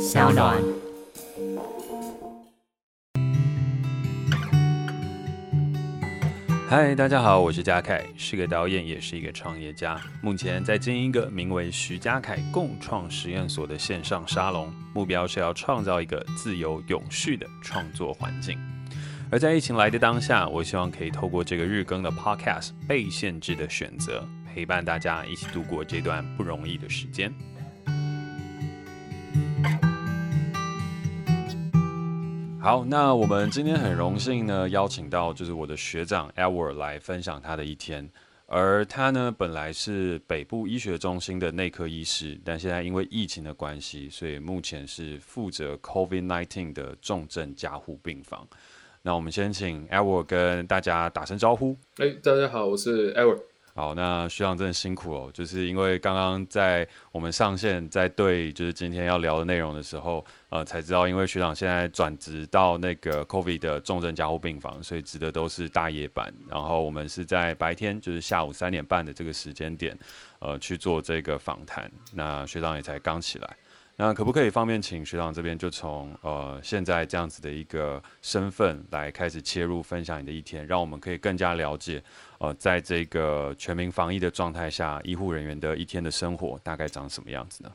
小暖。嗨，大家好，我是嘉凯，是个导演，也是一个创业家。目前在经营一个名为徐嘉凯共创实验所的线上沙龙，目标是要创造一个自由永续的创作环境。而在疫情来的当下，我希望可以透过这个日更的 Podcast《被限制的选择》，陪伴大家一起度过这段不容易的时间。好，那我们今天很荣幸呢，邀请到就是我的学长 Edward 来分享他的一天。而他呢，本来是北部医学中心的内科医师，但现在因为疫情的关系，所以目前是负责 COVID-19 的重症加护病房。那我们先请 Edward 跟大家打声招呼。哎，大家好，我是 Edward。好，那学长真的辛苦哦，就是因为刚刚在我们上线在对就是今天要聊的内容的时候，呃，才知道因为学长现在转职到那个 COVID 的重症加护病房，所以值得都是大夜班。然后我们是在白天，就是下午三点半的这个时间点，呃，去做这个访谈。那学长也才刚起来。那可不可以方便请学长这边就从呃现在这样子的一个身份来开始切入分享你的一天，让我们可以更加了解呃在这个全民防疫的状态下，医护人员的一天的生活大概长什么样子呢？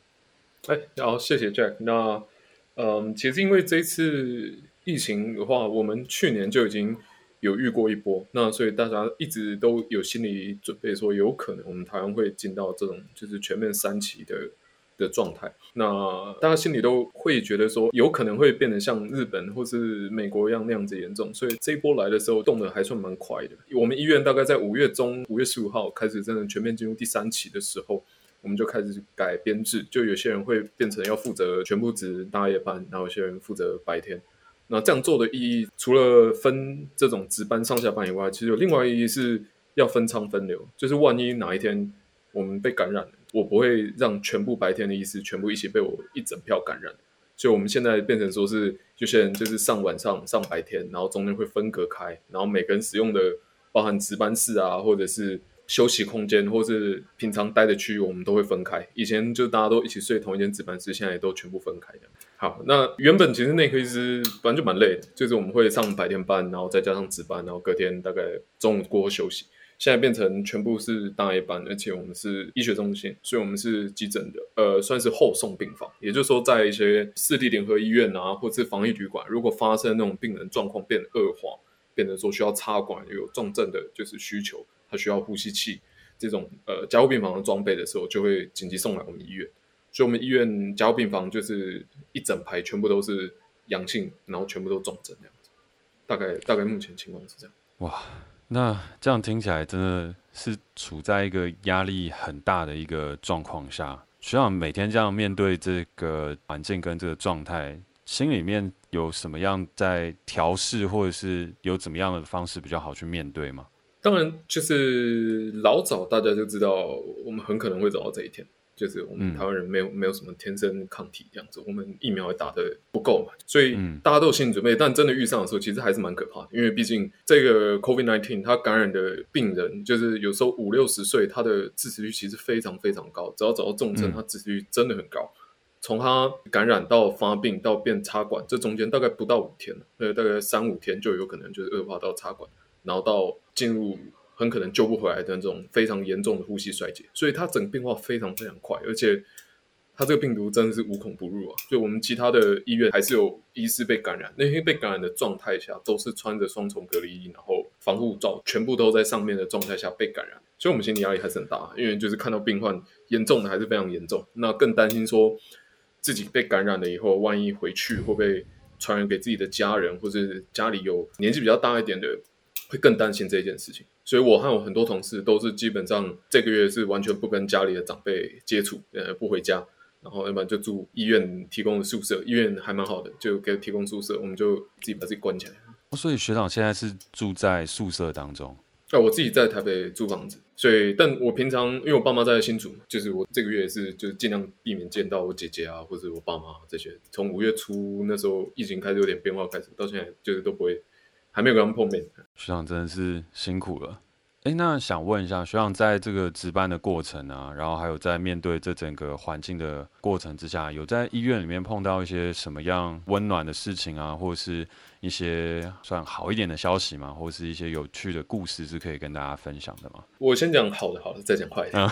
哎，好，谢谢 Jack。那嗯，其实因为这次疫情的话，我们去年就已经有遇过一波，那所以大家一直都有心理准备，说有可能我们台湾会进到这种就是全面三期的。的状态，那大家心里都会觉得说，有可能会变得像日本或是美国一样那样子严重，所以这一波来的时候动得还算蛮快的。我们医院大概在五月中，五月十五号开始真的全面进入第三期的时候，我们就开始改编制，就有些人会变成要负责全部值大夜班，然后有些人负责白天。那这样做的意义，除了分这种值班上下班以外，其实有另外意义是要分仓分流，就是万一哪一天我们被感染了。我不会让全部白天的医师全部一起被我一整票感染，所以我们现在变成说是有些人就是上晚上上白天，然后中间会分隔开，然后每个人使用的包含值班室啊，或者是休息空间，或是平常待的区域，我们都会分开。以前就大家都一起睡同一间值班室，现在也都全部分开的。好，那原本其实内科医师反正就蛮累的，就是我们会上白天班，然后再加上值班，然后隔天大概中午过后休息。现在变成全部是大夜班，而且我们是医学中心，所以我们是急诊的，呃，算是后送病房。也就是说，在一些市地联合医院啊，或是防疫旅馆，如果发生那种病人状况变恶化，变成说需要插管，有重症的就是需求，他需要呼吸器这种呃加护病房的装备的时候，就会紧急送来我们医院。所以，我们医院加护病房就是一整排全部都是阳性，然后全部都重症这样子。大概大概目前情况是这样。哇。那这样听起来真的是处在一个压力很大的一个状况下，学长每天这样面对这个环境跟这个状态，心里面有什么样在调试，或者是有怎么样的方式比较好去面对吗？当然，就是老早大家就知道，我们很可能会走到这一天。就是我们台湾人没有、嗯、没有什么天生抗体这样子，我们疫苗也打得不够嘛，所以大家都有心理准备。但真的遇上的时候，其实还是蛮可怕的，因为毕竟这个 COVID-19 它感染的病人，就是有时候五六十岁，他的致死率其实非常非常高。只要找到重症，他致死率真的很高。从他感染到发病到变插管，这中间大概不到五天，呃，大概三五天就有可能就是恶化到插管，然后到进入。很可能救不回来的那种非常严重的呼吸衰竭，所以它整个变化非常非常快，而且它这个病毒真的是无孔不入啊！就我们其他的医院还是有医师被感染，那些被感染的状态下都是穿着双重隔离衣，然后防护罩全部都在上面的状态下被感染，所以我们心理压力还是很大，因为就是看到病患严重的还是非常严重，那更担心说自己被感染了以后，万一回去会不会传染给自己的家人，或者家里有年纪比较大一点的，会更担心这件事情。所以，我和我很多同事都是基本上这个月是完全不跟家里的长辈接触，呃，不回家，然后要不然就住医院提供的宿舍，医院还蛮好的，就给提供宿舍，我们就自己把自己关起来。所以学长现在是住在宿舍当中？啊，我自己在台北租房子，所以，但我平常因为我爸妈在新竹，就是我这个月是就是尽量避免见到我姐姐啊，或者我爸妈这些。从五月初那时候疫情开始有点变化开始，到现在就是都不会。还没有跟他们碰面，学长真的是辛苦了。哎，那想问一下学长，在这个值班的过程啊，然后还有在面对这整个环境的过程之下，有在医院里面碰到一些什么样温暖的事情啊，或者是一些算好一点的消息吗？或者是一些有趣的故事是可以跟大家分享的吗？我先讲好的，好的，再讲坏的。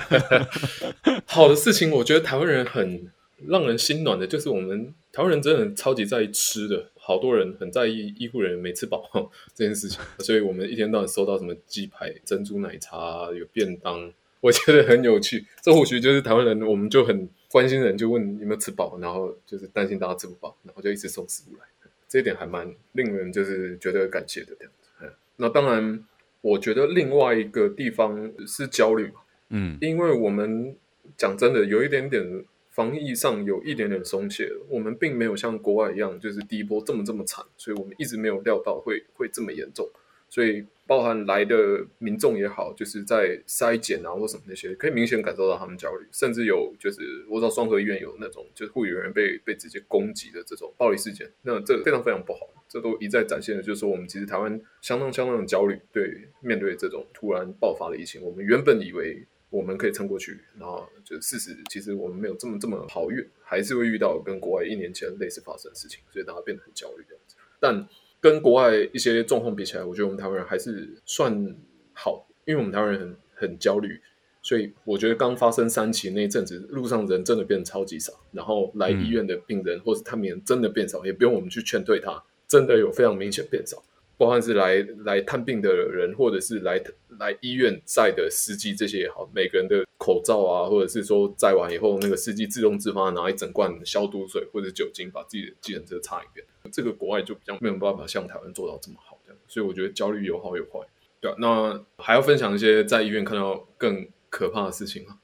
好的事情，我觉得台湾人很让人心暖的，就是我们台湾人真的超级在意吃的。好多人很在意医护人员没吃饱这件事情，所以我们一天到晚收到什么鸡排、珍珠奶茶、有便当，我觉得很有趣。这或许就是台湾人，我们就很关心人，就问有没有吃饱，然后就是担心大家吃不饱，然后就一直送食物来。这一点还蛮令人就是觉得感谢的这样子。那当然，我觉得另外一个地方是焦虑嘛，嗯，因为我们讲真的有一点点。防疫上有一点点松懈了，我们并没有像国外一样，就是第一波这么这么惨，所以我们一直没有料到会会这么严重，所以包含来的民众也好，就是在筛检啊或什么那些，可以明显感受到他们焦虑，甚至有就是我知道双和医院有那种就是护理人员被被直接攻击的这种暴力事件，那这非常非常不好，这都一再展现的就是说我们其实台湾相当相当的焦虑，对面对这种突然爆发的疫情，我们原本以为。我们可以撑过去，然后就事实，其实我们没有这么这么好运，还是会遇到跟国外一年前类似发生的事情，所以大家变得很焦虑这样子。但跟国外一些状况比起来，我觉得我们台湾人还是算好，因为我们台湾人很很焦虑，所以我觉得刚发生三期那一阵子，路上人真的变得超级少，然后来医院的病人、或是探病人真的变少，也不用我们去劝退他，真的有非常明显变少。包括是来来探病的人，或者是来来医院载的司机，这些也好，每个人的口罩啊，或者是说载完以后，那个司机自动自发拿一整罐消毒水或者酒精，把自己的计程车擦一遍。这个国外就比较没有办法像台湾做到这么好，这样。所以我觉得焦虑有好有坏。对啊，那还要分享一些在医院看到更可怕的事情吗？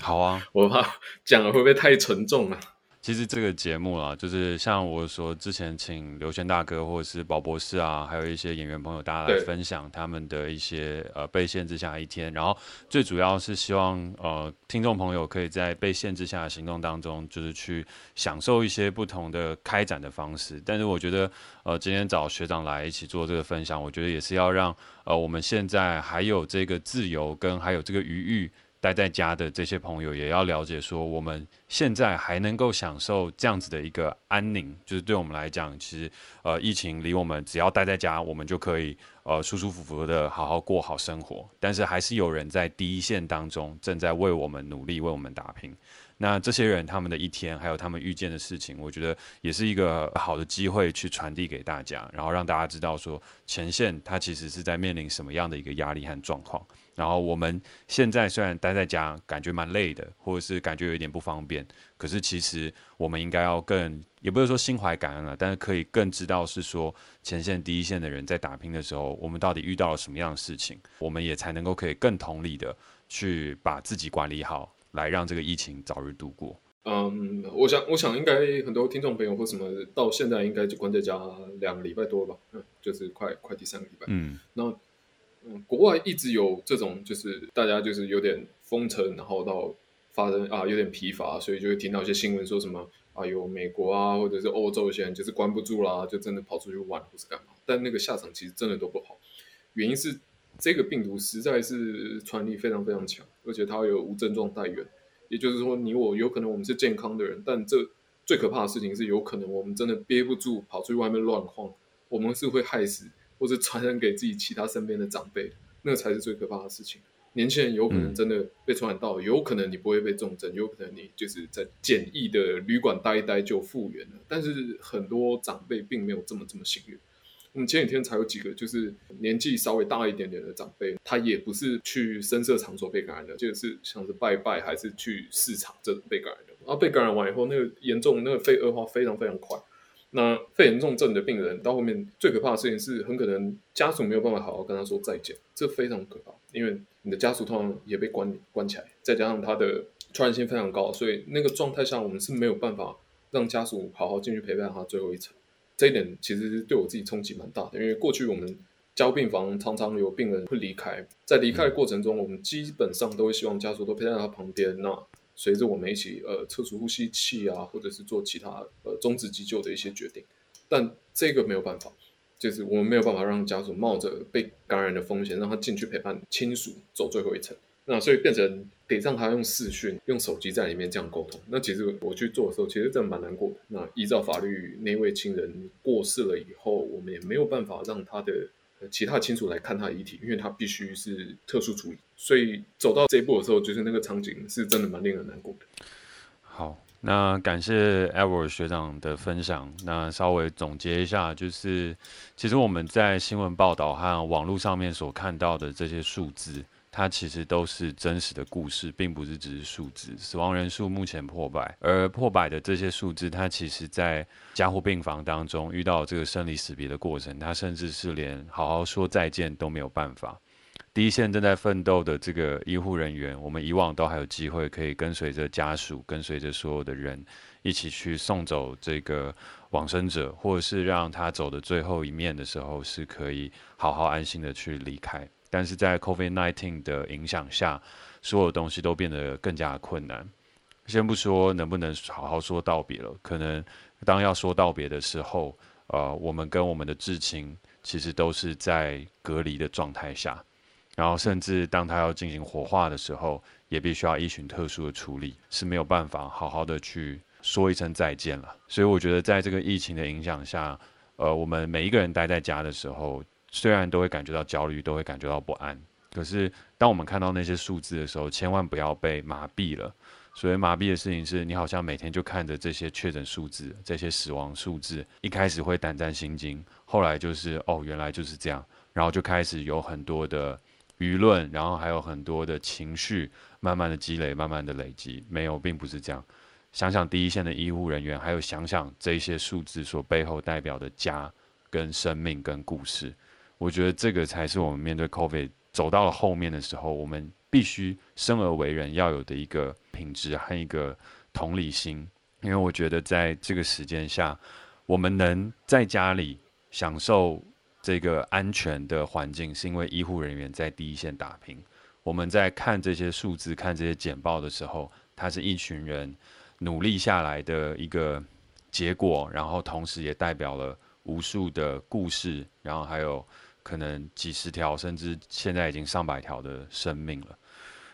好啊，我怕讲了会不会太沉重了？其实这个节目啊，就是像我说之前请刘轩大哥或者是宝博士啊，还有一些演员朋友，大家来分享他们的一些呃被限制下一天。然后最主要是希望呃听众朋友可以在被限制下的行动当中，就是去享受一些不同的开展的方式。但是我觉得呃今天找学长来一起做这个分享，我觉得也是要让呃我们现在还有这个自由跟还有这个余裕。待在家的这些朋友也要了解，说我们现在还能够享受这样子的一个安宁，就是对我们来讲，其实呃疫情离我们只要待在家，我们就可以呃舒舒服服的好好过好生活。但是还是有人在第一线当中正在为我们努力，为我们打拼。那这些人他们的一天，还有他们遇见的事情，我觉得也是一个好的机会去传递给大家，然后让大家知道说前线他其实是在面临什么样的一个压力和状况。然后我们现在虽然待在家，感觉蛮累的，或者是感觉有一点不方便，可是其实我们应该要更，也不是说心怀感恩了，但是可以更知道是说前线第一线的人在打拼的时候，我们到底遇到了什么样的事情，我们也才能够可以更同理的去把自己管理好，来让这个疫情早日度过。嗯，我想，我想应该很多听众朋友或什么到现在应该就关在家两个礼拜多吧，嗯，就是快快第三个礼拜，嗯，那。嗯，国外一直有这种，就是大家就是有点封城，然后到发生啊有点疲乏，所以就会听到一些新闻说什么啊有美国啊或者是欧洲一些人就是关不住啦，就真的跑出去玩或是干嘛，但那个下场其实真的都不好。原因是这个病毒实在是传力非常非常强，而且它有无症状带源，也就是说你我有可能我们是健康的人，但这最可怕的事情是有可能我们真的憋不住跑出去外面乱晃，我们是会害死。或者传染给自己其他身边的长辈，那个才是最可怕的事情。年轻人有可能真的被传染到，嗯、有可能你不会被重症，有可能你就是在简易的旅馆待一待就复原了。但是很多长辈并没有这么这么幸运。我们前几天才有几个就是年纪稍微大一点点的长辈，他也不是去深色场所被感染的，就是像是拜拜还是去市场这种被感染的。然后被感染完以后，那个严重那个肺恶化非常非常快。那肺炎重症的病人到后面最可怕的事情是，很可能家属没有办法好好跟他说再见，这非常可怕，因为你的家属通常也被关关起来，再加上他的传染性非常高，所以那个状态下我们是没有办法让家属好好进去陪伴他最后一程。这一点其实对我自己冲击蛮大的，因为过去我们交病房常常有病人会离开，在离开的过程中，我们基本上都会希望家属都陪在他旁边。那随着我们一起呃撤除呼吸器啊，或者是做其他呃终止急救的一些决定，但这个没有办法，就是我们没有办法让家属冒着被感染的风险，让他进去陪伴亲属走最后一程。那所以变成得让他用视讯、用手机在里面这样沟通。那其实我去做的时候，其实真的蛮难过的。那依照法律，那位亲人过世了以后，我们也没有办法让他的其他亲属来看他的遗体，因为他必须是特殊处理。所以走到这一步的时候，就是那个场景是真的蛮令人难过的。好。那感谢 Ever 学长的分享。那稍微总结一下，就是其实我们在新闻报道和网络上面所看到的这些数字，它其实都是真实的故事，并不是只是数字。死亡人数目前破百，而破百的这些数字，它其实在加护病房当中遇到这个生离死别的过程，它甚至是连好好说再见都没有办法。第一线正在奋斗的这个医护人员，我们以往都还有机会可以跟随着家属，跟随着所有的人一起去送走这个往生者，或者是让他走的最后一面的时候，是可以好好安心的去离开。但是在 COVID-19 的影响下，所有东西都变得更加困难。先不说能不能好好说道别了，可能当要说道别的时候，呃，我们跟我们的至亲其实都是在隔离的状态下。然后，甚至当他要进行火化的时候，也必须要依循特殊的处理，是没有办法好好的去说一声再见了。所以，我觉得在这个疫情的影响下，呃，我们每一个人待在家的时候，虽然都会感觉到焦虑，都会感觉到不安，可是当我们看到那些数字的时候，千万不要被麻痹了。所以，麻痹的事情是你好像每天就看着这些确诊数字、这些死亡数字，一开始会胆战心惊，后来就是哦，原来就是这样，然后就开始有很多的。舆论，然后还有很多的情绪，慢慢的积累，慢慢的累积。没有，并不是这样。想想第一线的医护人员，还有想想这些数字所背后代表的家、跟生命、跟故事，我觉得这个才是我们面对 COVID 走到了后面的时候，我们必须生而为人要有的一个品质和一个同理心。因为我觉得在这个时间下，我们能在家里享受。这个安全的环境是因为医护人员在第一线打拼。我们在看这些数字、看这些简报的时候，它是一群人努力下来的一个结果，然后同时也代表了无数的故事，然后还有可能几十条，甚至现在已经上百条的生命了。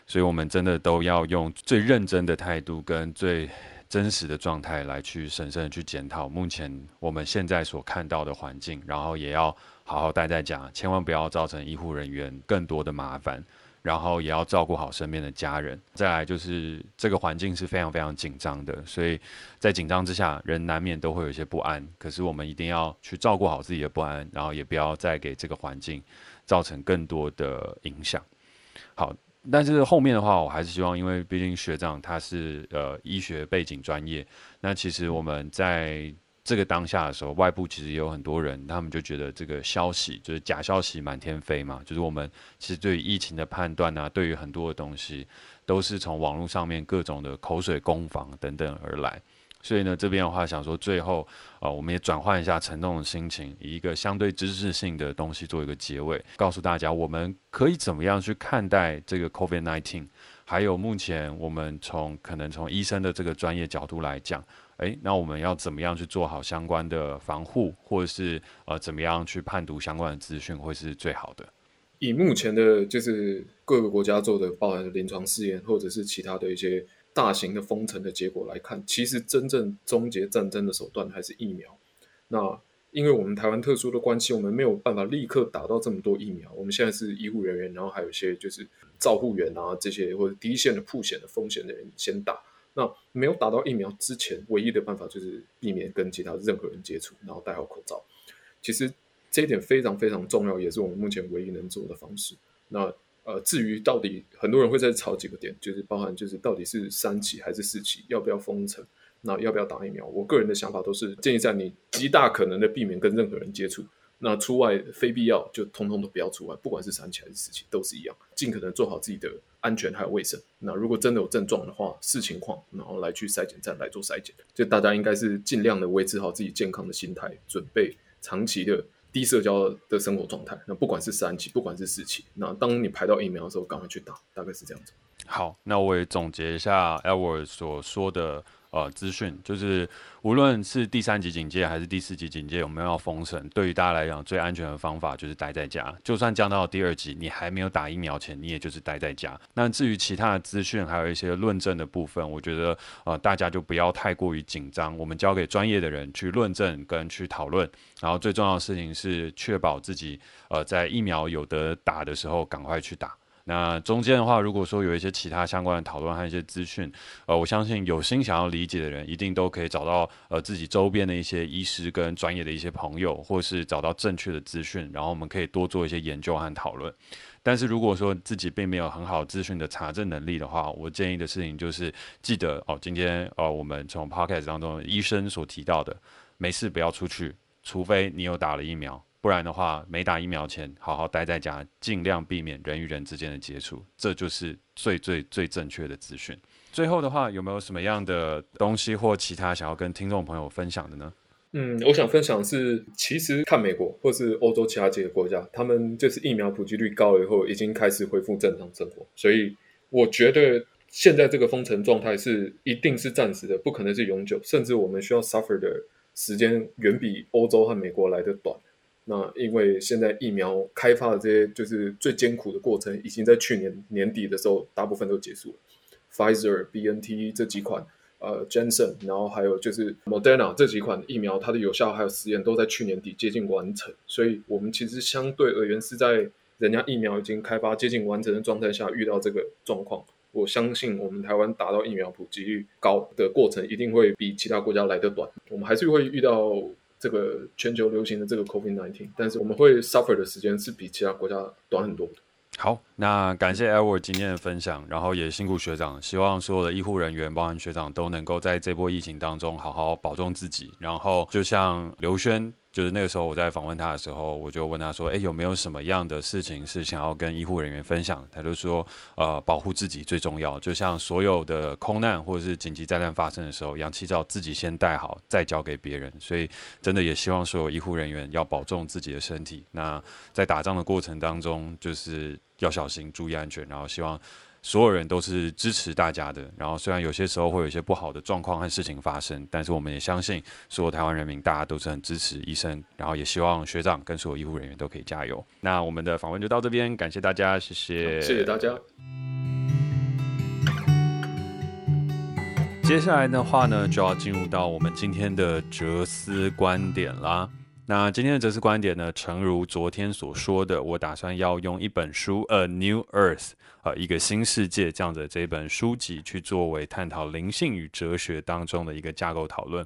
所以，我们真的都要用最认真的态度跟最真实的状态来去审慎的去检讨目前我们现在所看到的环境，然后也要。好好待在家，千万不要造成医护人员更多的麻烦，然后也要照顾好身边的家人。再来就是这个环境是非常非常紧张的，所以在紧张之下，人难免都会有一些不安。可是我们一定要去照顾好自己的不安，然后也不要再给这个环境造成更多的影响。好，但是后面的话，我还是希望，因为毕竟学长他是呃医学背景专业，那其实我们在。这个当下的时候，外部其实也有很多人，他们就觉得这个消息就是假消息满天飞嘛。就是我们其实对于疫情的判断啊，对于很多的东西，都是从网络上面各种的口水攻防等等而来。所以呢，这边的话想说，最后啊、呃，我们也转换一下沉重的心情，以一个相对知识性的东西做一个结尾，告诉大家我们可以怎么样去看待这个 COVID-19，还有目前我们从可能从医生的这个专业角度来讲。诶，那我们要怎么样去做好相关的防护，或者是呃，怎么样去判读相关的资讯，会是最好的？以目前的，就是各个国家做的，包含临床试验，或者是其他的一些大型的封城的结果来看，其实真正终结战争的手段还是疫苗。那因为我们台湾特殊的关系，我们没有办法立刻打到这么多疫苗。我们现在是医护人员，然后还有一些就是照护员啊这些，或者第一线的曝险的风险的人先打。那没有打到疫苗之前，唯一的办法就是避免跟其他任何人接触，然后戴好口罩。其实这一点非常非常重要，也是我们目前唯一能做的方式。那呃，至于到底很多人会在吵几个点，就是包含就是到底是三期还是四期，要不要封城，那要不要打疫苗？我个人的想法都是建议在你极大可能的避免跟任何人接触。那出外非必要就通通都不要出外，不管是三期还是四期都是一样，尽可能做好自己的安全还有卫生。那如果真的有症状的话，视情况然后来去筛检站来做筛检。就大家应该是尽量的维持好自己健康的心态，准备长期的低社交的生活状态。那不管是三期，不管是四期，那当你排到疫苗的时候，赶快去打，大概是这样子。好，那我也总结一下 e l w a r d 所说的。呃资讯，就是无论是第三级警戒还是第四级警戒，我们要封城，对于大家来讲最安全的方法就是待在家。就算降到第二级，你还没有打疫苗前，你也就是待在家。那至于其他的资讯，还有一些论证的部分，我觉得呃大家就不要太过于紧张，我们交给专业的人去论证跟去讨论。然后最重要的事情是确保自己呃在疫苗有得打的时候赶快去打。那中间的话，如果说有一些其他相关的讨论和一些资讯，呃，我相信有心想要理解的人，一定都可以找到呃自己周边的一些医师跟专业的一些朋友，或是找到正确的资讯，然后我们可以多做一些研究和讨论。但是如果说自己并没有很好资讯的查证能力的话，我建议的事情就是记得哦，今天呃我们从 podcast 当中医生所提到的，没事不要出去，除非你有打了疫苗。不然的话，没打疫苗前，好好待在家，尽量避免人与人之间的接触，这就是最最最正确的资讯。最后的话，有没有什么样的东西或其他想要跟听众朋友分享的呢？嗯，我想分享是，其实看美国或是欧洲其他几个国家，他们就是疫苗普及率高了以后，已经开始恢复正常生活。所以我觉得现在这个封城状态是一定是暂时的，不可能是永久，甚至我们需要 suffer 的时间远比欧洲和美国来得短。那因为现在疫苗开发的这些就是最艰苦的过程，已经在去年年底的时候大部分都结束了。Pfizer、BNT 这几款，呃，Janssen，然后还有就是 Moderna 这几款疫苗，它的有效还有实验都在去年底接近完成。所以，我们其实相对而言是在人家疫苗已经开发接近完成的状态下遇到这个状况。我相信我们台湾达到疫苗普及率高的过程，一定会比其他国家来得短。我们还是会遇到。这个全球流行的这个 COVID-19，但是我们会 suffer 的时间是比其他国家短很多的。好，那感谢 Edward 今天的分享，然后也辛苦学长，希望所有的医护人员，包含学长，都能够在这波疫情当中好好保重自己。然后就像刘轩。就是那个时候，我在访问他的时候，我就问他说：“诶，有没有什么样的事情是想要跟医护人员分享？”他就说：“呃，保护自己最重要。就像所有的空难或者是紧急灾难发生的时候，氧气罩自己先戴好，再交给别人。所以，真的也希望所有医护人员要保重自己的身体。那在打仗的过程当中，就是要小心，注意安全。然后，希望。”所有人都是支持大家的，然后虽然有些时候会有一些不好的状况和事情发生，但是我们也相信所有台湾人民大家都是很支持医生，然后也希望学长跟所有医护人员都可以加油。那我们的访问就到这边，感谢大家，谢谢，谢谢大家。接下来的话呢，就要进入到我们今天的哲思观点啦。那今天的哲思观点呢，诚如昨天所说的，我打算要用一本书《A New Earth》呃，一个新世界这样的这本书籍去作为探讨灵性与哲学当中的一个架构讨论。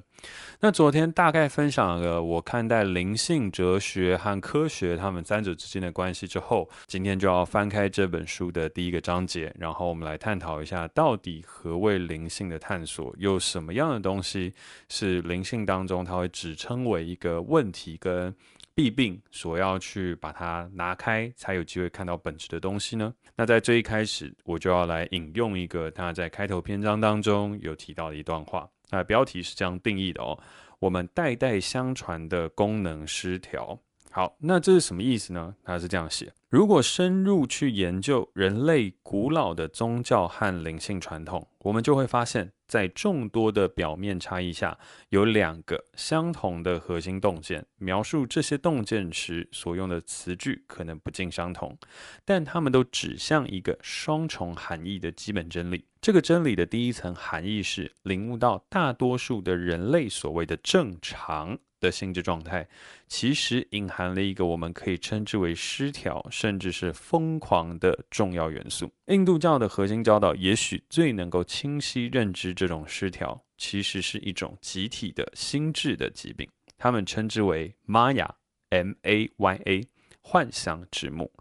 那昨天大概分享了我看待灵性、哲学和科学他们三者之间的关系之后，今天就要翻开这本书的第一个章节，然后我们来探讨一下，到底何谓灵性的探索，有什么样的东西是灵性当中它会指称为一个问题。跟弊病所要去把它拿开，才有机会看到本质的东西呢？那在这一开始，我就要来引用一个他在开头篇章当中有提到的一段话。那标题是这样定义的哦：我们代代相传的功能失调。好，那这是什么意思呢？他是这样写。如果深入去研究人类古老的宗教和灵性传统，我们就会发现，在众多的表面差异下，有两个相同的核心洞见。描述这些洞见时所用的词句可能不尽相同，但它们都指向一个双重含义的基本真理。这个真理的第一层含义是领悟到大多数的人类所谓的正常。的心智状态，其实隐含了一个我们可以称之为失调，甚至是疯狂的重要元素。印度教的核心教导，也许最能够清晰认知这种失调，其实是一种集体的心智的疾病。他们称之为 Maya，M-A-Y-A，幻象之母。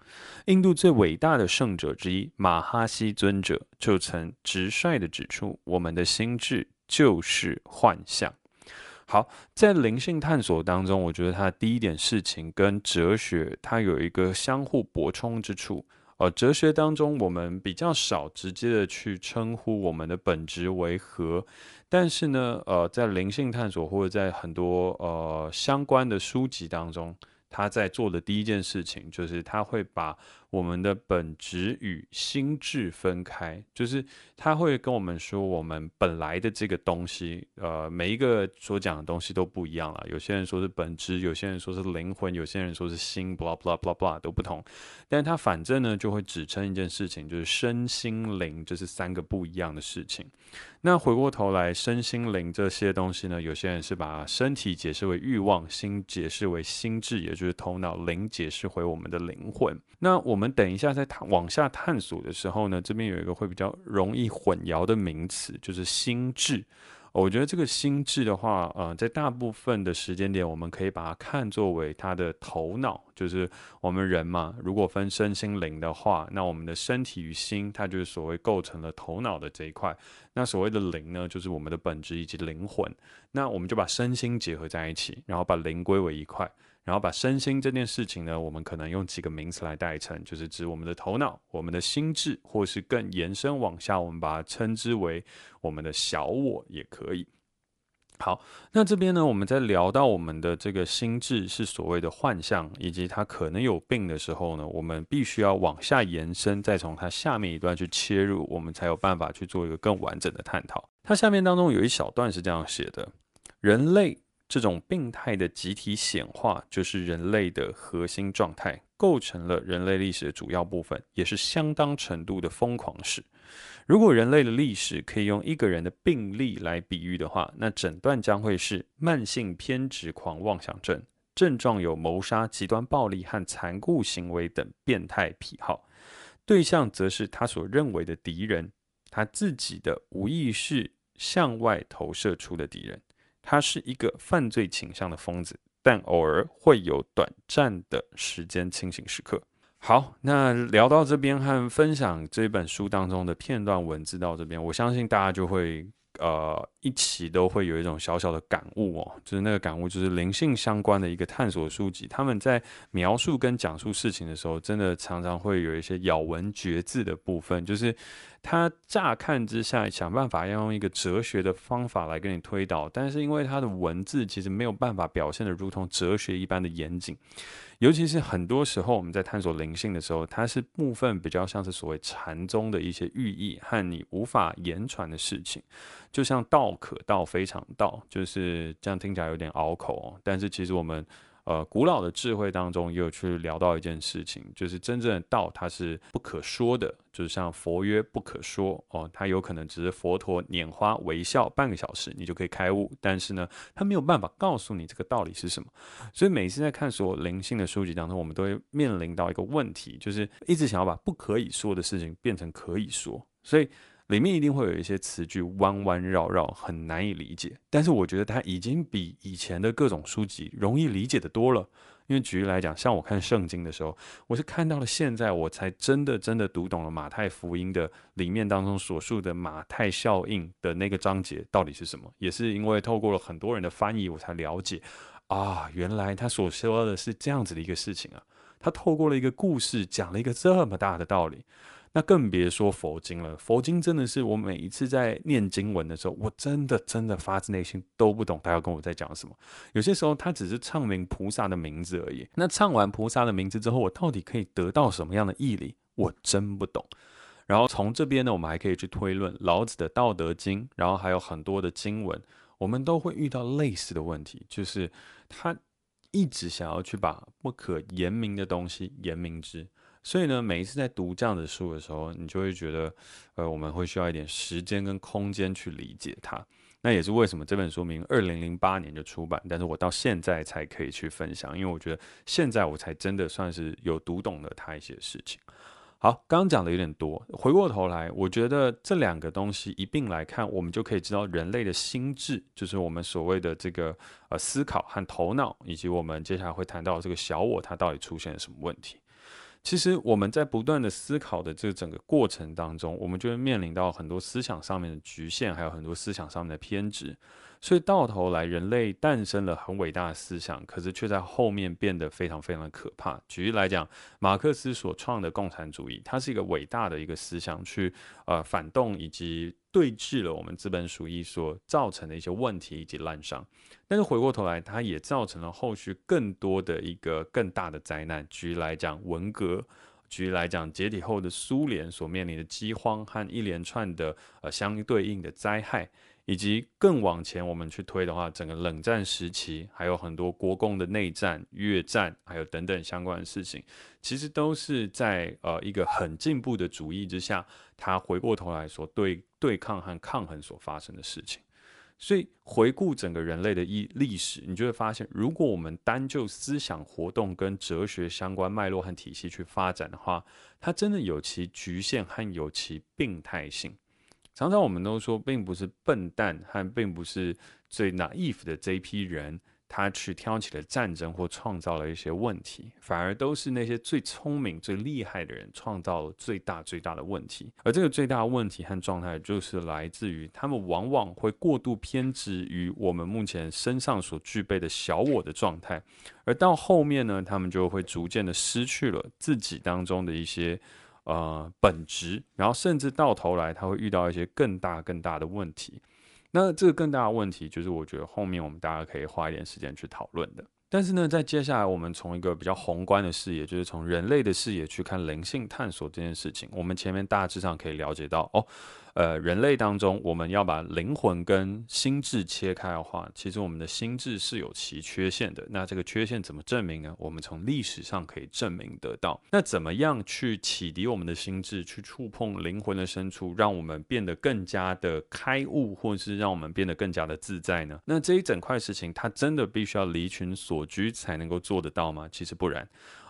印度最伟大的圣者之一马哈希尊者就曾直率地指出，我们的心智就是幻象。好，在灵性探索当中，我觉得它第一点事情跟哲学它有一个相互补充之处。呃，哲学当中我们比较少直接的去称呼我们的本质为何，但是呢，呃，在灵性探索或者在很多呃相关的书籍当中，他在做的第一件事情就是他会把我们的本质与心智分开，就是他会跟我们说，我们本来的这个东西，呃，每一个所讲的东西都不一样了。有些人说是本质，有些人说是灵魂，有些人说是心，blah blah blah blah 都不同。但他反正呢，就会指称一件事情，就是身心灵，这是三个不一样的事情。那回过头来，身心灵这些东西呢，有些人是把身体解释为欲望，心解释为心智，也就是头脑，灵解释回我们的灵魂。那我们。我们等一下在探往下探索的时候呢，这边有一个会比较容易混淆的名词，就是心智。我觉得这个心智的话，呃，在大部分的时间点，我们可以把它看作为他的头脑，就是我们人嘛。如果分身心灵的话，那我们的身体与心，它就是所谓构成了头脑的这一块。那所谓的灵呢，就是我们的本质以及灵魂。那我们就把身心结合在一起，然后把灵归为一块。然后把身心这件事情呢，我们可能用几个名词来代称，就是指我们的头脑、我们的心智，或是更延伸往下，我们把它称之为我们的小我也可以。好，那这边呢，我们在聊到我们的这个心智是所谓的幻象，以及它可能有病的时候呢，我们必须要往下延伸，再从它下面一段去切入，我们才有办法去做一个更完整的探讨。它下面当中有一小段是这样写的：人类。这种病态的集体显化，就是人类的核心状态，构成了人类历史的主要部分，也是相当程度的疯狂史。如果人类的历史可以用一个人的病例来比喻的话，那诊断将会是慢性偏执狂妄想症，症状有谋杀、极端暴力和残酷行为等变态癖好，对象则是他所认为的敌人，他自己的无意识向外投射出的敌人。他是一个犯罪倾向的疯子，但偶尔会有短暂的时间清醒时刻。好，那聊到这边和分享这本书当中的片段文字到这边，我相信大家就会。呃，一起都会有一种小小的感悟哦，就是那个感悟，就是灵性相关的一个探索书籍。他们在描述跟讲述事情的时候，真的常常会有一些咬文嚼字的部分，就是他乍看之下想办法要用一个哲学的方法来跟你推导，但是因为他的文字其实没有办法表现得如同哲学一般的严谨。尤其是很多时候我们在探索灵性的时候，它是部分比较像是所谓禅宗的一些寓意和你无法言传的事情，就像道可道非常道，就是这样听起来有点拗口哦，但是其实我们。呃，古老的智慧当中也有去聊到一件事情，就是真正的道它是不可说的，就是像佛曰不可说哦，它有可能只是佛陀拈花微笑半个小时，你就可以开悟，但是呢，它没有办法告诉你这个道理是什么。所以每次在看所有灵性的书籍当中，我们都会面临到一个问题，就是一直想要把不可以说的事情变成可以说，所以。里面一定会有一些词句弯弯绕绕，很难以理解。但是我觉得它已经比以前的各种书籍容易理解得多了。因为举例来讲，像我看圣经的时候，我是看到了现在我才真的真的读懂了马太福音的里面当中所述的马太效应的那个章节到底是什么。也是因为透过了很多人的翻译，我才了解啊，原来他所说的是这样子的一个事情啊。他透过了一个故事讲了一个这么大的道理。那更别说佛经了。佛经真的是我每一次在念经文的时候，我真的真的发自内心都不懂他要跟我在讲什么。有些时候他只是唱名菩萨的名字而已。那唱完菩萨的名字之后，我到底可以得到什么样的义理？我真不懂。然后从这边呢，我们还可以去推论老子的《道德经》，然后还有很多的经文，我们都会遇到类似的问题，就是他一直想要去把不可言明的东西言明之。所以呢，每一次在读这样的书的时候，你就会觉得，呃，我们会需要一点时间跟空间去理解它。那也是为什么这本书名二零零八年就出版，但是我到现在才可以去分享，因为我觉得现在我才真的算是有读懂了它一些事情。好，刚刚讲的有点多，回过头来，我觉得这两个东西一并来看，我们就可以知道人类的心智，就是我们所谓的这个呃思考和头脑，以及我们接下来会谈到这个小我，它到底出现了什么问题。其实我们在不断的思考的这整个过程当中，我们就会面临到很多思想上面的局限，还有很多思想上面的偏执。所以到头来，人类诞生了很伟大的思想，可是却在后面变得非常非常的可怕。举例来讲，马克思所创的共产主义，它是一个伟大的一个思想，去呃反动以及对峙了我们资本主义所造成的一些问题以及滥伤。但是回过头来，它也造成了后续更多的一个更大的灾难。举例来讲，文革。举例来讲，解体后的苏联所面临的饥荒和一连串的呃相对应的灾害。以及更往前我们去推的话，整个冷战时期还有很多国共的内战、越战，还有等等相关的事情，其实都是在呃一个很进步的主义之下，他回过头来说对对抗和抗衡所发生的事情。所以回顾整个人类的历历史，你就会发现，如果我们单就思想活动跟哲学相关脉络和体系去发展的话，它真的有其局限和有其病态性。常常我们都说，并不是笨蛋和并不是最 naive 的这一批人，他去挑起了战争或创造了一些问题，反而都是那些最聪明、最厉害的人创造了最大最大的问题。而这个最大的问题和状态，就是来自于他们往往会过度偏执于我们目前身上所具备的小我的状态，而到后面呢，他们就会逐渐的失去了自己当中的一些。呃，本质，然后甚至到头来，他会遇到一些更大更大的问题。那这个更大的问题，就是我觉得后面我们大家可以花一点时间去讨论的。但是呢，在接下来，我们从一个比较宏观的视野，就是从人类的视野去看灵性探索这件事情。我们前面大致上可以了解到，哦。呃，人类当中，我们要把灵魂跟心智切开的话，其实我们的心智是有其缺陷的。那这个缺陷怎么证明呢？我们从历史上可以证明得到。那怎么样去启迪我们的心智，去触碰灵魂的深处，让我们变得更加的开悟，或者是让我们变得更加的自在呢？那这一整块事情，它真的必须要离群索居才能够做得到吗？其实不然。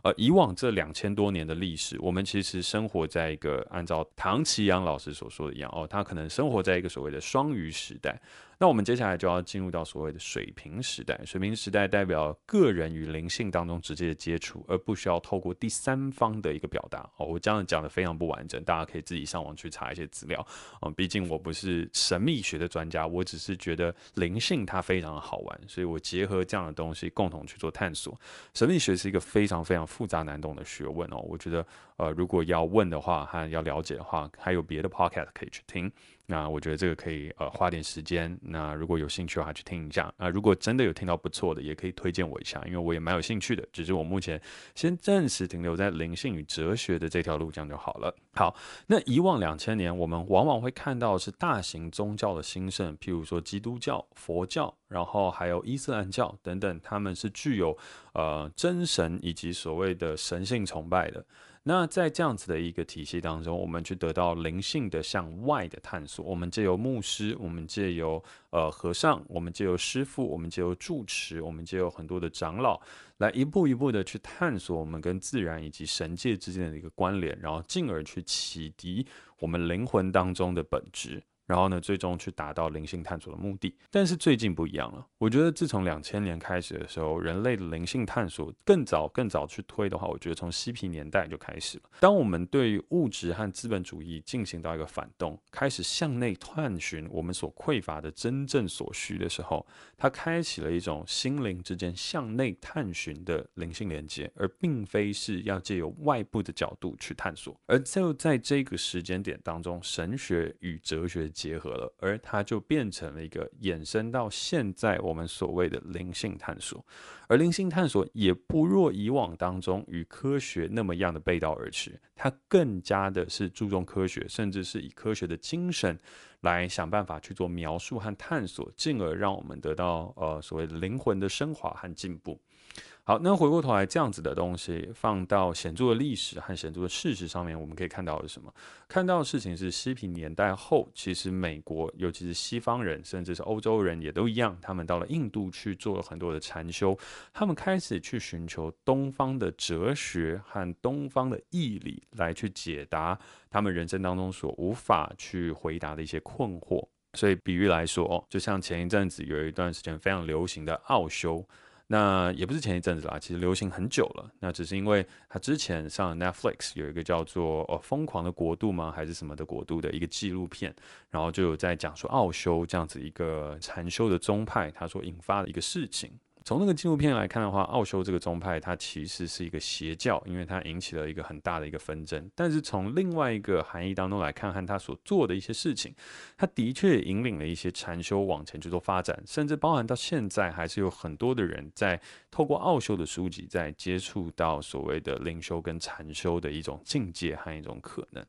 呃，以往这两千多年的历史，我们其实生活在一个按照唐奇阳老师所说的一样哦，他可能生活在一个所谓的双鱼时代。那我们接下来就要进入到所谓的水平时代。水平时代代表个人与灵性当中直接的接触，而不需要透过第三方的一个表达。哦，我这样讲的非常不完整，大家可以自己上网去查一些资料。嗯，毕竟我不是神秘学的专家，我只是觉得灵性它非常的好玩，所以我结合这样的东西共同去做探索。神秘学是一个非常非常复杂难懂的学问哦。我觉得，呃，如果要问的话还要了解的话，还有别的 podcast 可以去听。那我觉得这个可以呃花点时间。那如果有兴趣的话，去听一下。啊，如果真的有听到不错的，也可以推荐我一下，因为我也蛮有兴趣的。只是我目前先暂时停留在灵性与哲学的这条路，这样就好了。好，那以往两千年，我们往往会看到是大型宗教的兴盛，譬如说基督教、佛教，然后还有伊斯兰教等等，他们是具有呃真神以及所谓的神性崇拜的。那在这样子的一个体系当中，我们去得到灵性的向外的探索。我们借由牧师，我们借由呃和尚，我们借由师傅，我们借由住持，我们借由很多的长老，来一步一步的去探索我们跟自然以及神界之间的一个关联，然后进而去启迪我们灵魂当中的本质。然后呢，最终去达到灵性探索的目的。但是最近不一样了，我觉得自从两千年开始的时候，人类的灵性探索更早、更早去推的话，我觉得从嬉皮年代就开始了。当我们对物质和资本主义进行到一个反动，开始向内探寻我们所匮乏的真正所需的时候，它开启了一种心灵之间向内探寻的灵性连接，而并非是要借由外部的角度去探索。而就在这个时间点当中，神学与哲学。结合了，而它就变成了一个衍生到现在我们所谓的灵性探索，而灵性探索也不若以往当中与科学那么样的背道而驰，它更加的是注重科学，甚至是以科学的精神来想办法去做描述和探索，进而让我们得到呃所谓灵魂的升华和进步。好，那回过头来，这样子的东西放到显著的历史和显著的事实上面，我们可以看到的是什么？看到的事情是，西平年代后，其实美国，尤其是西方人，甚至是欧洲人，也都一样，他们到了印度去做了很多的禅修，他们开始去寻求东方的哲学和东方的义理，来去解答他们人生当中所无法去回答的一些困惑。所以，比喻来说，哦，就像前一阵子有一段时间非常流行的奥修。那也不是前一阵子啦，其实流行很久了。那只是因为他之前上 Netflix 有一个叫做“呃疯狂的国度”吗？还是什么的国度的一个纪录片，然后就有在讲说奥修这样子一个禅修的宗派，他所引发的一个事情。从那个纪录片来看的话，奥修这个宗派它其实是一个邪教，因为它引起了一个很大的一个纷争。但是从另外一个含义当中来看，和他所做的一些事情，他的确引领了一些禅修往前去做发展，甚至包含到现在还是有很多的人在透过奥修的书籍，在接触到所谓的灵修跟禅修的一种境界和一种可能。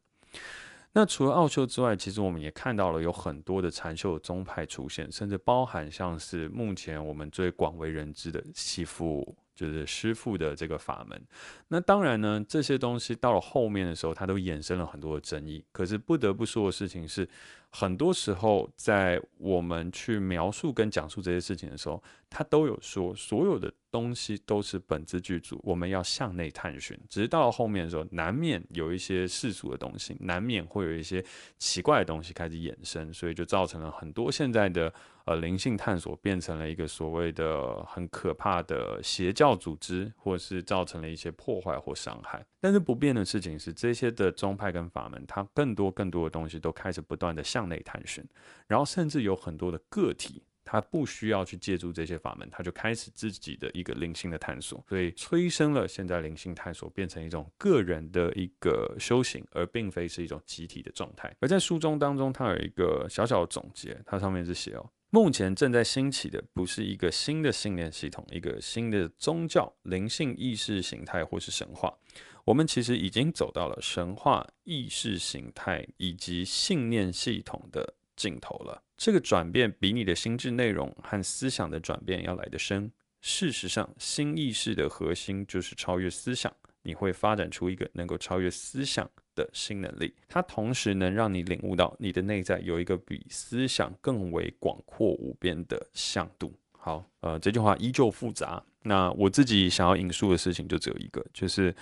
那除了奥修之外，其实我们也看到了有很多的禅修宗派出现，甚至包含像是目前我们最广为人知的西父，就是师父的这个法门。那当然呢，这些东西到了后面的时候，它都衍生了很多的争议。可是不得不说的事情是，很多时候在我们去描述跟讲述这些事情的时候，他都有说所有的。东西都是本自具足，我们要向内探寻。只是到后面的时候，难免有一些世俗的东西，难免会有一些奇怪的东西开始衍生，所以就造成了很多现在的呃灵性探索变成了一个所谓的很可怕的邪教组织，或是造成了一些破坏或伤害。但是不变的事情是，这些的宗派跟法门，它更多更多的东西都开始不断的向内探寻，然后甚至有很多的个体。他不需要去借助这些法门，他就开始自己的一个灵性的探索，所以催生了现在灵性探索变成一种个人的一个修行，而并非是一种集体的状态。而在书中当中，它有一个小小的总结，它上面是写哦，目前正在兴起的不是一个新的信念系统，一个新的宗教、灵性意识形态或是神话，我们其实已经走到了神话、意识形态以及信念系统的尽头了。这个转变比你的心智内容和思想的转变要来得深。事实上，新意识的核心就是超越思想。你会发展出一个能够超越思想的新能力，它同时能让你领悟到你的内在有一个比思想更为广阔无边的向度。好，呃，这句话依旧复杂。那我自己想要引述的事情就只有一个，就是。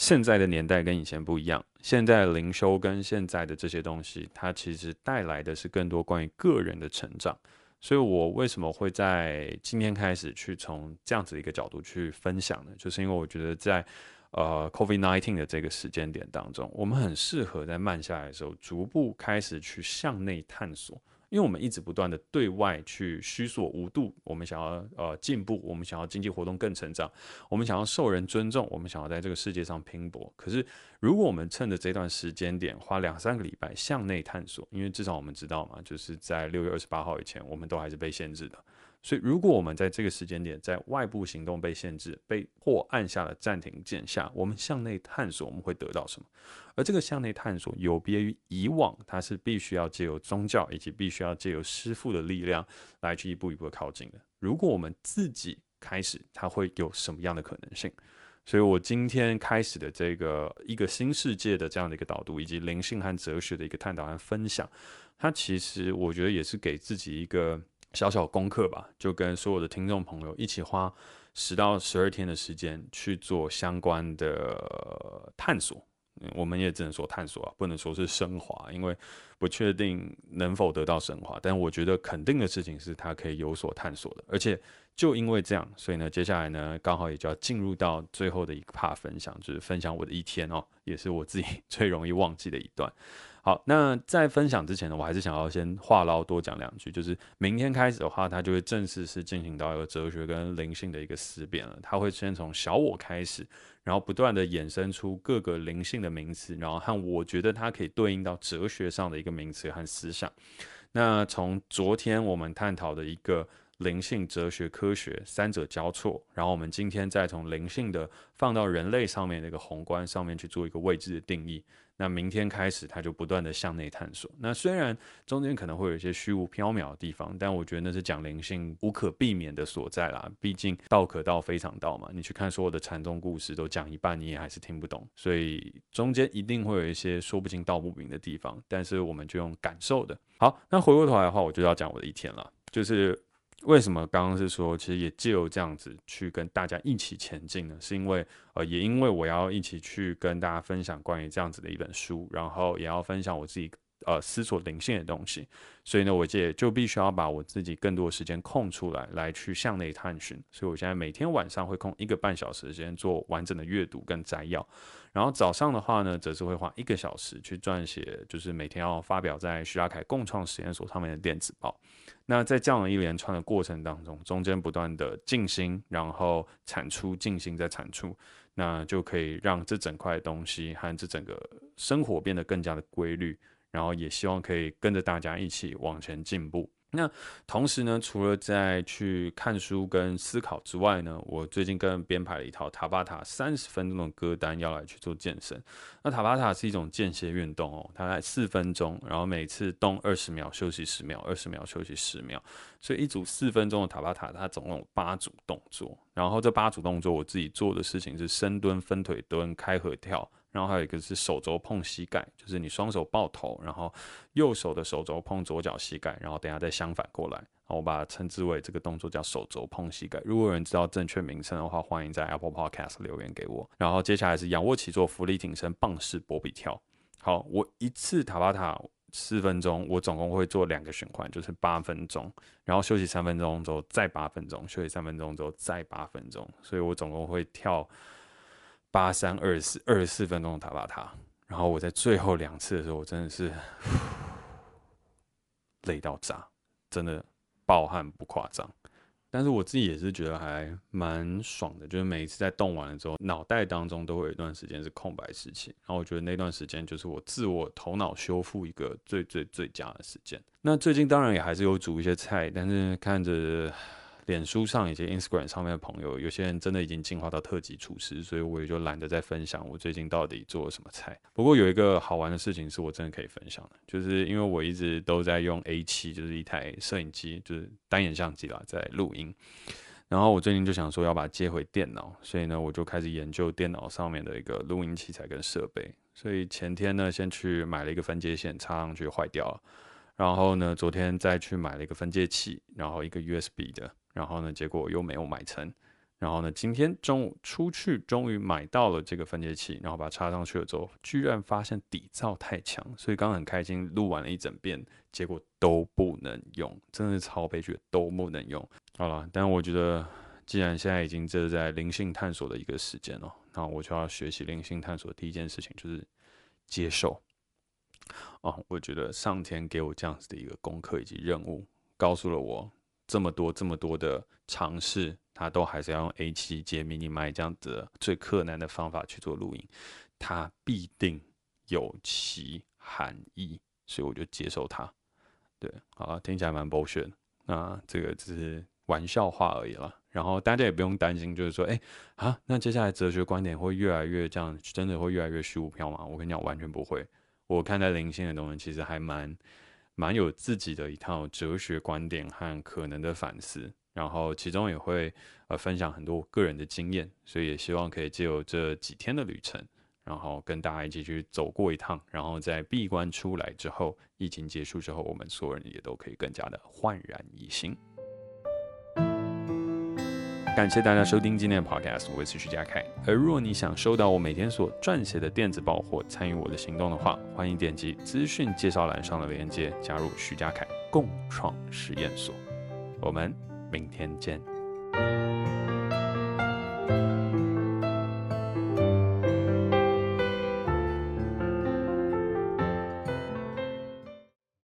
现在的年代跟以前不一样，现在的灵修跟现在的这些东西，它其实带来的是更多关于个人的成长。所以我为什么会在今天开始去从这样子一个角度去分享呢？就是因为我觉得在呃 COVID-19 的这个时间点当中，我们很适合在慢下来的时候，逐步开始去向内探索。因为我们一直不断的对外去虚索无度，我们想要呃进步，我们想要经济活动更成长，我们想要受人尊重，我们想要在这个世界上拼搏。可是，如果我们趁着这段时间点，花两三个礼拜向内探索，因为至少我们知道嘛，就是在六月二十八号以前，我们都还是被限制的。所以，如果我们在这个时间点，在外部行动被限制、被迫按下了暂停键下，我们向内探索，我们会得到什么？而这个向内探索有别于以往，它是必须要借由宗教以及必须要借由师父的力量来去一步一步靠近的。如果我们自己开始，它会有什么样的可能性？所以我今天开始的这个一个新世界的这样的一个导读，以及灵性和哲学的一个探讨和分享，它其实我觉得也是给自己一个。小小功课吧，就跟所有的听众朋友一起花十到十二天的时间去做相关的探索。我们也只能说探索啊，不能说是升华，因为不确定能否得到升华。但我觉得肯定的事情是，它可以有所探索的。而且就因为这样，所以呢，接下来呢，刚好也就要进入到最后的一个 part 分享，就是分享我的一天哦，也是我自己 最容易忘记的一段。好，那在分享之前呢，我还是想要先话唠多讲两句。就是明天开始的话，它就会正式是进行到一个哲学跟灵性的一个思辨了。它会先从小我开始，然后不断的衍生出各个灵性的名词，然后和我觉得它可以对应到哲学上的一个名词和思想。那从昨天我们探讨的一个灵性、哲学、科学三者交错，然后我们今天再从灵性的放到人类上面的一个宏观上面去做一个位置的定义。那明天开始，他就不断的向内探索。那虽然中间可能会有一些虚无缥缈的地方，但我觉得那是讲灵性无可避免的所在啦。毕竟道可道非常道嘛，你去看所有的禅宗故事，都讲一半，你也还是听不懂。所以中间一定会有一些说不清道不明的地方。但是我们就用感受的。好，那回过头来的话，我就要讲我的一天了，就是。为什么刚刚是说，其实也借由这样子去跟大家一起前进呢？是因为，呃，也因为我要一起去跟大家分享关于这样子的一本书，然后也要分享我自己呃思索灵性的东西，所以呢，我也就必须要把我自己更多的时间空出来，来去向内探寻。所以我现在每天晚上会空一个半小时时间做完整的阅读跟摘要，然后早上的话呢，则是会花一个小时去撰写，就是每天要发表在徐嘉凯共创实验所上面的电子报。那在这样的一连串的过程当中，中间不断的静心，然后产出，静心再产出，那就可以让这整块东西和这整个生活变得更加的规律，然后也希望可以跟着大家一起往前进步。那同时呢，除了在去看书跟思考之外呢，我最近跟编排了一套塔巴塔三十分钟的歌单，要来去做健身。那塔巴塔是一种间歇运动哦，它在四分钟，然后每次动二十秒，休息十秒，二十秒休息十秒，所以一组四分钟的塔巴塔，它总共有八组动作。然后这八组动作，我自己做的事情是深蹲、分腿蹲、开合跳。然后还有一个是手肘碰膝盖，就是你双手抱头，然后右手的手肘碰左脚膝盖，然后等下再相反过来。然后我把它称之为这个动作叫手肘碰膝盖。如果有人知道正确名称的话，欢迎在 Apple Podcast 留言给我。然后接下来是仰卧起坐、伏地挺身、棒式波比跳。好，我一次塔巴塔四分钟，我总共会做两个循环，就是八分钟，然后休息三分钟之后再八分钟，休息三分钟之后再八分钟，所以我总共会跳。八三二四二十四分钟的塔巴塔，然后我在最后两次的时候，我真的是累到炸，真的爆汗不夸张。但是我自己也是觉得还蛮爽的，就是每一次在动完了之后，脑袋当中都会有一段时间是空白时期，然后我觉得那段时间就是我自我头脑修复一个最最最佳的时间。那最近当然也还是有煮一些菜，但是看着。脸书上以及 Instagram 上面的朋友，有些人真的已经进化到特级厨师，所以我也就懒得再分享我最近到底做了什么菜。不过有一个好玩的事情是我真的可以分享的，就是因为我一直都在用 A7，就是一台摄影机，就是单眼相机啦，在录音。然后我最近就想说要把它接回电脑，所以呢，我就开始研究电脑上面的一个录音器材跟设备。所以前天呢，先去买了一个分接线，插上去坏掉了。然后呢，昨天再去买了一个分接器，然后一个 USB 的。然后呢，结果又没有买成。然后呢，今天中午出去，终于买到了这个分接器，然后把它插上去了之后，居然发现底噪太强，所以刚刚很开心录完了一整遍，结果都不能用，真的是超悲剧，都不能用。好了，但我觉得既然现在已经这是在灵性探索的一个时间了，那我就要学习灵性探索第一件事情就是接受。哦，我觉得上天给我这样子的一个功课以及任务，告诉了我。这么多这么多的尝试，他都还是要用 A7 接 Mini Mic 这样子最困难的方法去做录音，它必定有其含义，所以我就接受它。对，好了，听起来蛮 bullshit，那这个只是玩笑话而已啦。然后大家也不用担心，就是说，哎啊，那接下来哲学观点会越来越这样，真的会越来越虚无缥缈吗？我跟你讲，完全不会。我看待灵性的东西，其实还蛮。蛮有自己的一套哲学观点和可能的反思，然后其中也会呃分享很多我个人的经验，所以也希望可以借由这几天的旅程，然后跟大家一起去走过一趟，然后在闭关出来之后，疫情结束之后，我们所有人也都可以更加的焕然一新。感谢大家收听今天的 Podcast，我是徐佳凯。而如果你想收到我每天所撰写的电子报或参与我的行动的话，欢迎点击资讯介绍栏上的链接，加入徐佳凯共创实验所。我们明天见。